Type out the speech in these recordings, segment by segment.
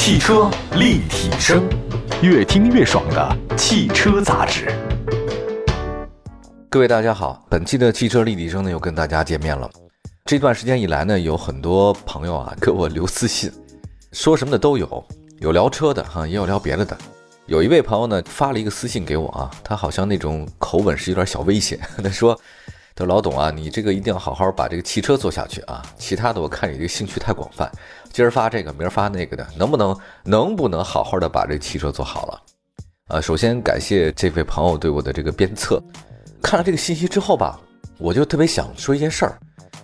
汽车立体声，越听越爽的汽车杂志。各位大家好，本期的汽车立体声呢又跟大家见面了。这段时间以来呢，有很多朋友啊给我留私信，说什么的都有，有聊车的哈，也有聊别的的。有一位朋友呢发了一个私信给我啊，他好像那种口吻是有点小危险，他说。说老董啊，你这个一定要好好把这个汽车做下去啊！其他的我看你这个兴趣太广泛，今儿发这个，明儿发那个的，能不能能不能好好的把这汽车做好了？呃，首先感谢这位朋友对我的这个鞭策。看了这个信息之后吧，我就特别想说一件事儿。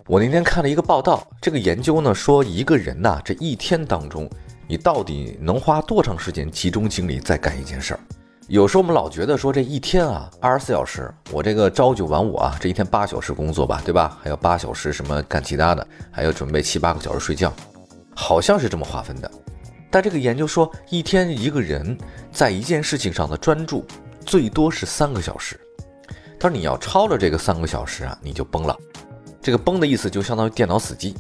我那天看了一个报道，这个研究呢说一个人呐，这一天当中，你到底能花多长时间集中精力在干一件事儿？有时候我们老觉得说这一天啊，二十四小时，我这个朝九晚五啊，这一天八小时工作吧，对吧？还有八小时什么干其他的，还要准备七八个小时睡觉，好像是这么划分的。但这个研究说，一天一个人在一件事情上的专注最多是三个小时。他说你要超了这个三个小时啊，你就崩了。这个崩的意思就相当于电脑死机。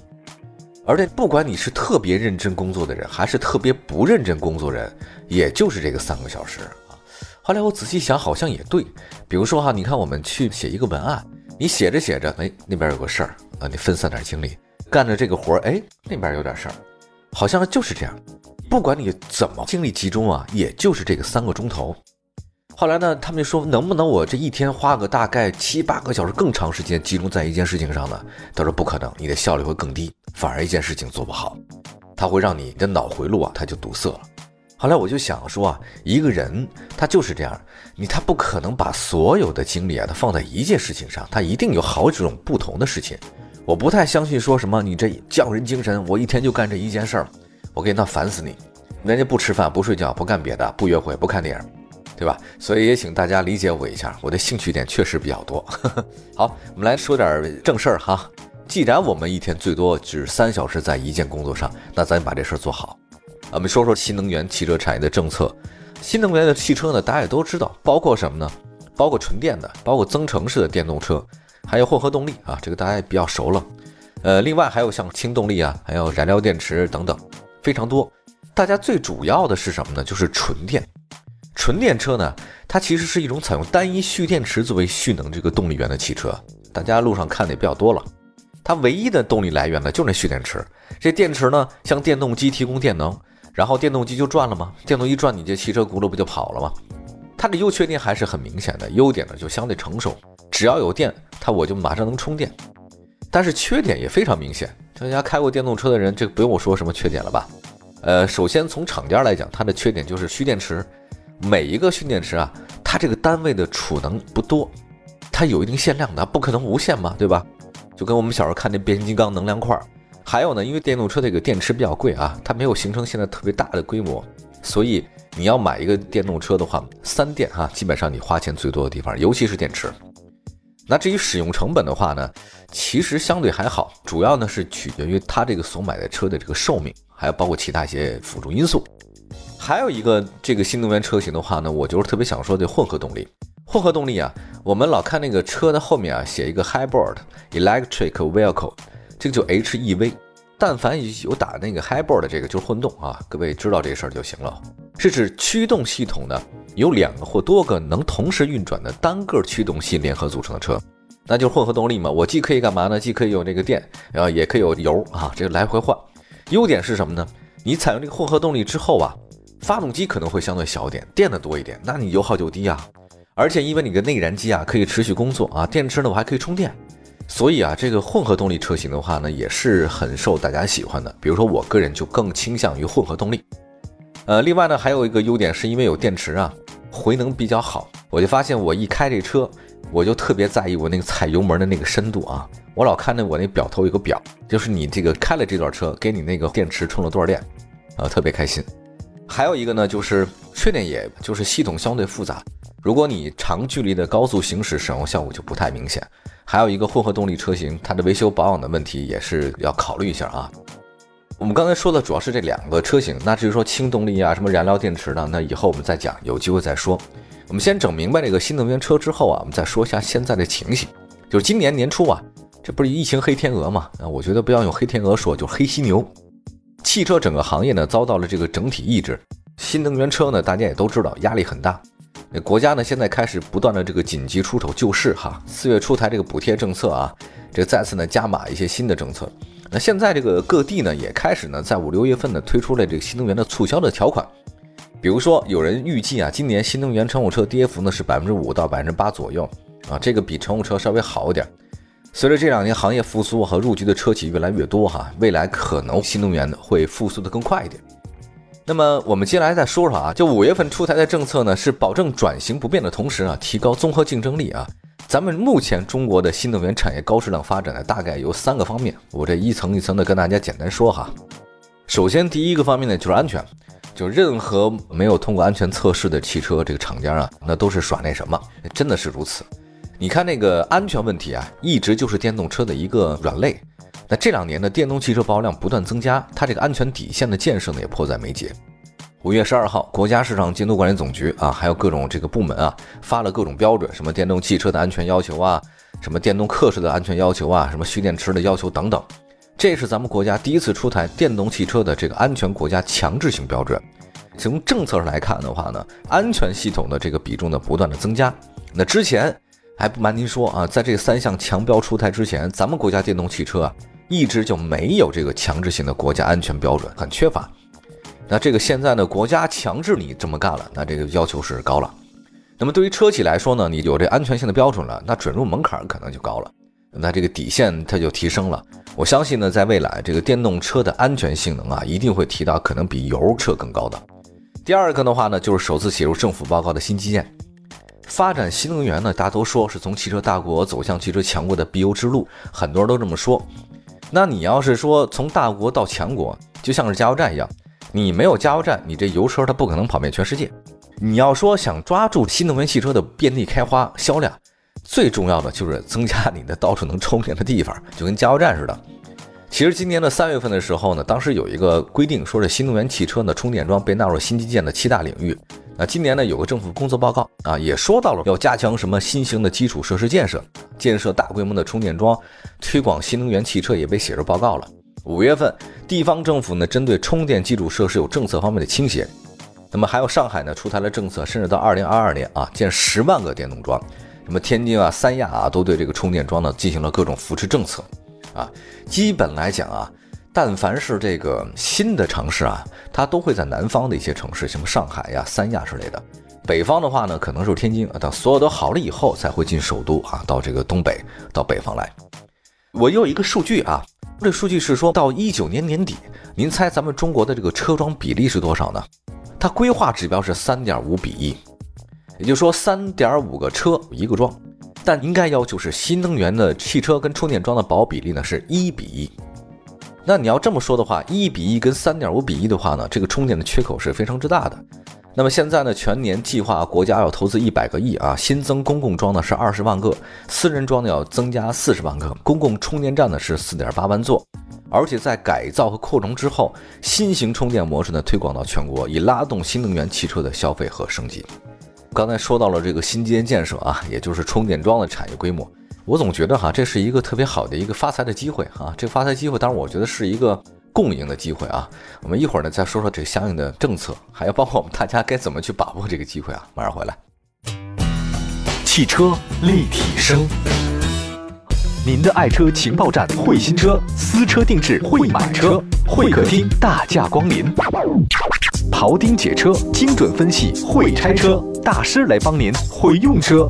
而且不管你是特别认真工作的人，还是特别不认真工作人，也就是这个三个小时啊。后来我仔细想，好像也对。比如说哈，你看我们去写一个文案，你写着写着，哎，那边有个事儿啊，你分散点精力干着这个活儿，哎，那边有点事儿，好像就是这样。不管你怎么精力集中啊，也就是这个三个钟头。后来呢，他们就说，能不能我这一天花个大概七八个小时更长时间集中在一件事情上呢？他说不可能，你的效率会更低，反而一件事情做不好，它会让你的脑回路啊，它就堵塞了。后来我就想说啊，一个人他就是这样，你他不可能把所有的精力啊，他放在一件事情上，他一定有好几种不同的事情。我不太相信说什么你这匠人精神，我一天就干这一件事儿，我给他烦死你。人家不吃饭不睡觉不干别的不约会不看电影，对吧？所以也请大家理解我一下，我的兴趣点确实比较多。好，我们来说点正事儿哈。既然我们一天最多只三小时在一件工作上，那咱把这事儿做好。我们说说新能源汽车产业的政策。新能源的汽车呢，大家也都知道，包括什么呢？包括纯电的，包括增程式的电动车，还有混合动力啊，这个大家也比较熟了。呃，另外还有像氢动力啊，还有燃料电池等等，非常多。大家最主要的是什么呢？就是纯电。纯电车呢，它其实是一种采用单一蓄电池作为蓄能这个动力源的汽车。大家路上看的也比较多了。它唯一的动力来源呢，就是那蓄电池。这电池呢，向电动机提供电能。然后电动机就转了吗？电动一转，你这汽车轱辘不就跑了吗？它的优缺点还是很明显的，优点呢就相对成熟，只要有电，它我就马上能充电。但是缺点也非常明显，大家开过电动车的人，这个不用我说什么缺点了吧？呃，首先从厂家来讲，它的缺点就是蓄电池，每一个蓄电池啊，它这个单位的储能不多，它有一定限量的，不可能无限嘛，对吧？就跟我们小时候看那变形金刚能量块。还有呢，因为电动车这个电池比较贵啊，它没有形成现在特别大的规模，所以你要买一个电动车的话，三电哈，基本上你花钱最多的地方，尤其是电池。那至于使用成本的话呢，其实相对还好，主要呢是取决于它这个所买的车的这个寿命，还有包括其他一些辅助因素。还有一个这个新能源车型的话呢，我就是特别想说的混合动力。混合动力啊，我们老看那个车的后面啊写一个 hybrid electric vehicle。这个就 HEV，但凡有打那个 hybrid 的这个就是混动啊，各位知道这事儿就行了。是指驱动系统呢有两个或多个能同时运转的单个驱动系联合组成的车，那就是混合动力嘛。我既可以干嘛呢？既可以有这个电，然后也可以有油啊，这个来回换。优点是什么呢？你采用这个混合动力之后啊，发动机可能会相对小一点，电的多一点，那你油耗就低啊。而且因为你的内燃机啊可以持续工作啊，电池呢我还可以充电。所以啊，这个混合动力车型的话呢，也是很受大家喜欢的。比如说，我个人就更倾向于混合动力。呃，另外呢，还有一个优点是因为有电池啊，回能比较好。我就发现我一开这车，我就特别在意我那个踩油门的那个深度啊。我老看着我那表头有个表，就是你这个开了这段车，给你那个电池充了多少电，啊，特别开心。还有一个呢，就是缺点，也就是系统相对复杂。如果你长距离的高速行驶，使用效果就不太明显。还有一个混合动力车型，它的维修保养的问题也是要考虑一下啊。我们刚才说的主要是这两个车型，那至于说氢动力啊，什么燃料电池呢？那以后我们再讲，有机会再说。我们先整明白这个新能源车之后啊，我们再说一下现在的情形。就是今年年初啊，这不是疫情黑天鹅嘛？啊，我觉得不要用黑天鹅说，就黑犀牛。汽车整个行业呢遭到了这个整体抑制。新能源车呢，大家也都知道压力很大。那国家呢现在开始不断的这个紧急出手救市哈，四月出台这个补贴政策啊，这再次呢加码一些新的政策。那现在这个各地呢也开始呢在五六月份呢推出了这个新能源的促销的条款。比如说有人预计啊，今年新能源乘用车跌幅呢是百分之五到百分之八左右啊，这个比乘用车稍微好一点。随着这两年行业复苏和入局的车企越来越多，哈，未来可能新能源会复苏的更快一点。那么我们接下来再说说啊，就五月份出台的政策呢，是保证转型不变的同时啊，提高综合竞争力啊。咱们目前中国的新能源产业高质量发展呢，大概有三个方面，我这一层一层的跟大家简单说哈。首先第一个方面呢，就是安全，就任何没有通过安全测试的汽车，这个厂家啊，那都是耍那什么，真的是如此。你看那个安全问题啊，一直就是电动车的一个软肋。那这两年呢，电动汽车保有量不断增加，它这个安全底线的建设呢也迫在眉睫。五月十二号，国家市场监督管理总局啊，还有各种这个部门啊，发了各种标准，什么电动汽车的安全要求啊，什么电动客车的安全要求啊，什么蓄电池的要求等等。这是咱们国家第一次出台电动汽车的这个安全国家强制性标准。从政策上来看的话呢，安全系统的这个比重呢不断的增加。那之前。还不瞒您说啊，在这三项强标出台之前，咱们国家电动汽车啊，一直就没有这个强制性的国家安全标准，很缺乏。那这个现在呢，国家强制你这么干了，那这个要求是高了。那么对于车企来说呢，你有这安全性的标准了，那准入门槛可能就高了，那这个底线它就提升了。我相信呢，在未来这个电动车的安全性能啊，一定会提到可能比油车更高的。第二个的话呢，就是首次写入政府报告的新基建。发展新能源呢，大家都说是从汽车大国走向汽车强国的必由之路，很多人都这么说。那你要是说从大国到强国，就像是加油站一样，你没有加油站，你这油车它不可能跑遍全世界。你要说想抓住新能源汽车的遍地开花销量，最重要的就是增加你的到处能充电的地方，就跟加油站似的。其实今年的三月份的时候呢，当时有一个规定，说是新能源汽车呢充电桩被纳入新基建的七大领域。那今年呢，有个政府工作报告啊，也说到了要加强什么新型的基础设施建设，建设大规模的充电桩，推广新能源汽车也被写入报告了。五月份，地方政府呢，针对充电基础设施有政策方面的倾斜。那么还有上海呢，出台了政策，甚至到二零二二年啊，建十万个电动桩。什么天津啊、三亚啊，都对这个充电桩呢进行了各种扶持政策。啊，基本来讲啊。但凡是这个新的城市啊，它都会在南方的一些城市，什么上海呀、三亚之类的。北方的话呢，可能是天津啊。等所有都好了以后，才会进首都啊，到这个东北，到北方来。我有一个数据啊，这数据是说到一九年年底，您猜咱们中国的这个车桩比例是多少呢？它规划指标是三点五比一，也就是说三点五个车一个桩。但应该要求是新能源的汽车跟充电桩的保比例呢是一比一。那你要这么说的话，一比一跟三点五比一的话呢，这个充电的缺口是非常之大的。那么现在呢，全年计划国家要投资一百个亿啊，新增公共桩呢是二十万个，私人桩呢要增加四十万个，公共充电站呢是四点八万座，而且在改造和扩容之后，新型充电模式呢推广到全国，以拉动新能源汽车的消费和升级。刚才说到了这个新基建建设啊，也就是充电桩的产业规模。我总觉得哈，这是一个特别好的一个发财的机会哈。这个发财机会，当然我觉得是一个共赢的机会啊。我们一会儿呢再说说这个相应的政策，还要包括我们大家该怎么去把握这个机会啊。马上回来。汽车立体声，您的爱车情报站，会新车，私车定制，会买车，会客厅大驾光临，庖丁解车，精准分析，会拆车大师来帮您，会用车。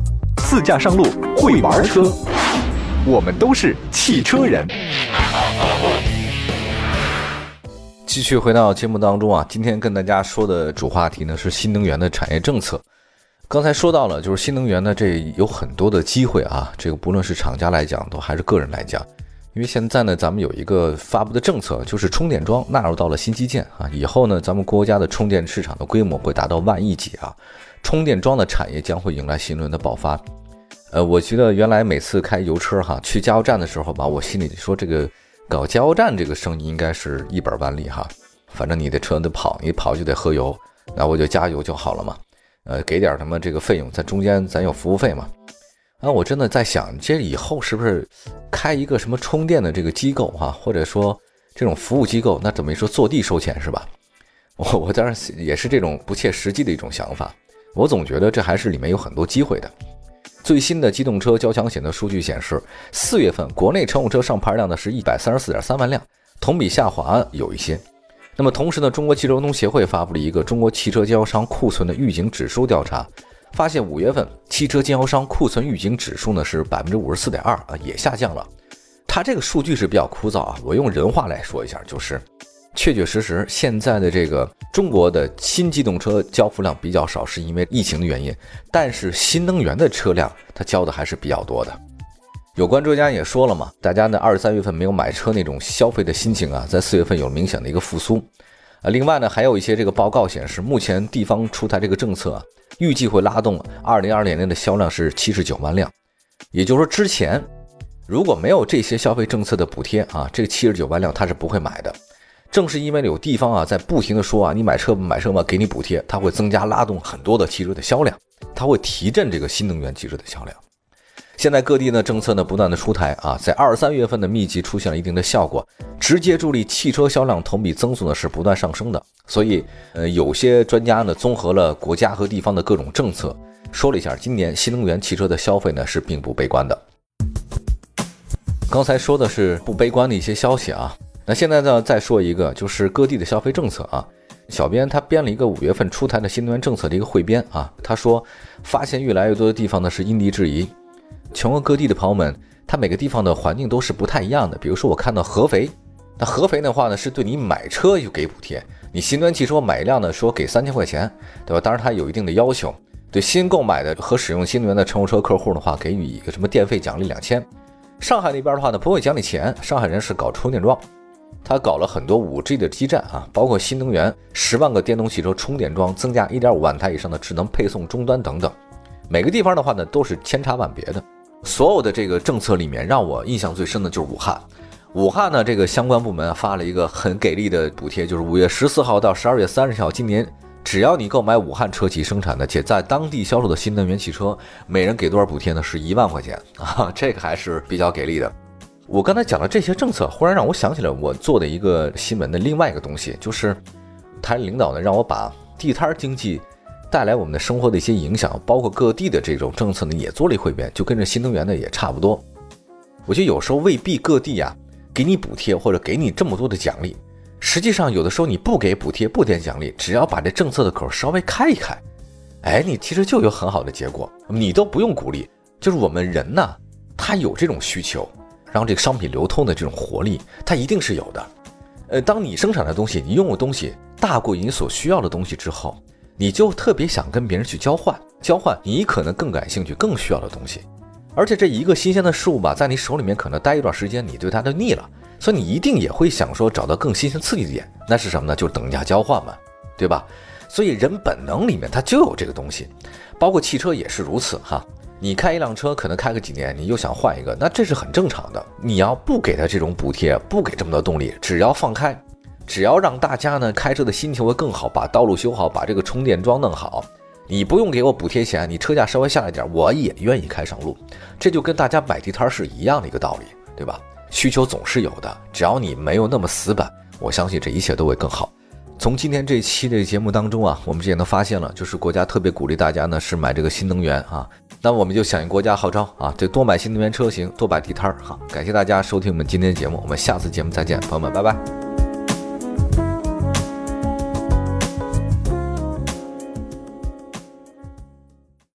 自驾上路会玩车，我们都是汽车人。继续回到节目当中啊，今天跟大家说的主话题呢是新能源的产业政策。刚才说到了，就是新能源呢，这有很多的机会啊。这个不论是厂家来讲，都还是个人来讲，因为现在呢，咱们有一个发布的政策，就是充电桩纳入到了新基建啊。以后呢，咱们国家的充电市场的规模会达到万亿级啊。充电桩的产业将会迎来新一轮的爆发。呃，我觉得原来每次开油车哈，去加油站的时候吧，我心里说这个搞加油站这个生意应该是一本万利哈。反正你的车得跑，你跑就得喝油，那我就加油就好了嘛。呃，给点什么这个费用，在中间咱有服务费嘛。啊，我真的在想，这以后是不是开一个什么充电的这个机构哈，或者说这种服务机构，那怎么说坐地收钱是吧？我我当然也是这种不切实际的一种想法。我总觉得这还是里面有很多机会的。最新的机动车交强险的数据显示，四月份国内乘用车上牌量呢是一百三十四点三万辆，同比下滑有一些。那么同时呢，中国汽车流通协会发布了一个中国汽车经销商库存的预警指数调查，发现五月份汽车经销商库存预警指数呢是百分之五十四点二啊，也下降了。它这个数据是比较枯燥啊，我用人话来说一下，就是确确实实现在的这个中国的新机动车交付量比较少，是因为疫情的原因，但是新能源的车辆它交的还是比较多的。有关专家也说了嘛，大家呢二三月份没有买车那种消费的心情啊，在四月份有明显的一个复苏。啊，另外呢还有一些这个报告显示，目前地方出台这个政策啊，预计会拉动二零二零年的销量是七十九万辆。也就是说，之前如果没有这些消费政策的补贴啊，这个七十九万辆它是不会买的。正是因为有地方啊在不停的说啊，你买车买车嘛，给你补贴，它会增加拉动很多的汽车的销量，它会提振这个新能源汽车的销量。现在各地呢政策呢不断的出台啊，在二三月份的密集出现了一定的效果，直接助力汽车销量同比增速呢是不断上升的。所以，呃，有些专家呢综合了国家和地方的各种政策，说了一下，今年新能源汽车的消费呢是并不悲观的。刚才说的是不悲观的一些消息啊，那现在呢再说一个，就是各地的消费政策啊。小编他编了一个五月份出台的新能源政策的一个汇编啊，他说发现越来越多的地方呢是因地制宜。全国各地的朋友们，他每个地方的环境都是不太一样的。比如说，我看到合肥，那合肥的话呢，是对你买车就给补贴，你新能源汽车买一辆呢，说给三千块钱，对吧？当然它有一定的要求，对新购买的和使用新能源的乘用车客户的话，给予一个什么电费奖励两千。上海那边的话呢，不会奖励钱，上海人是搞充电桩，他搞了很多五 G 的基站啊，包括新能源十万个电动汽车充电桩，增加一点五万台以上的智能配送终端等等。每个地方的话呢，都是千差万别的。所有的这个政策里面，让我印象最深的就是武汉。武汉呢，这个相关部门发了一个很给力的补贴，就是五月十四号到十二月三十号，今年只要你购买武汉车企生产的且在当地销售的新能源汽车，每人给多少补贴呢？是一万块钱啊，这个还是比较给力的。我刚才讲的这些政策，忽然让我想起了我做的一个新闻的另外一个东西，就是台领导呢让我把地摊经济。带来我们的生活的一些影响，包括各地的这种政策呢，也做了一汇编，就跟着新能源的也差不多。我觉得有时候未必各地呀给你补贴或者给你这么多的奖励，实际上有的时候你不给补贴不点奖励，只要把这政策的口稍微开一开，哎，你其实就有很好的结果，你都不用鼓励，就是我们人呢，他有这种需求，让这个商品流通的这种活力，它一定是有的。呃，当你生产的东西，你用的东西大过于你所需要的东西之后。你就特别想跟别人去交换，交换你可能更感兴趣、更需要的东西，而且这一个新鲜的事物吧，在你手里面可能待一段时间，你对它就腻了，所以你一定也会想说找到更新鲜、刺激的点，那是什么呢？就是等价交换嘛，对吧？所以人本能里面它就有这个东西，包括汽车也是如此哈。你开一辆车，可能开个几年，你又想换一个，那这是很正常的。你要不给他这种补贴，不给这么多动力，只要放开。只要让大家呢开车的心情会更好，把道路修好，把这个充电桩弄好，你不用给我补贴钱，你车价稍微下来点，我也愿意开上路。这就跟大家摆地摊是一样的一个道理，对吧？需求总是有的，只要你没有那么死板，我相信这一切都会更好。从今天这期的节目当中啊，我们也能发现了，就是国家特别鼓励大家呢是买这个新能源啊，那我们就响应国家号召啊，就多买新能源车型，多摆地摊儿哈。感谢大家收听我们今天的节目，我们下次节目再见，朋友们，拜拜。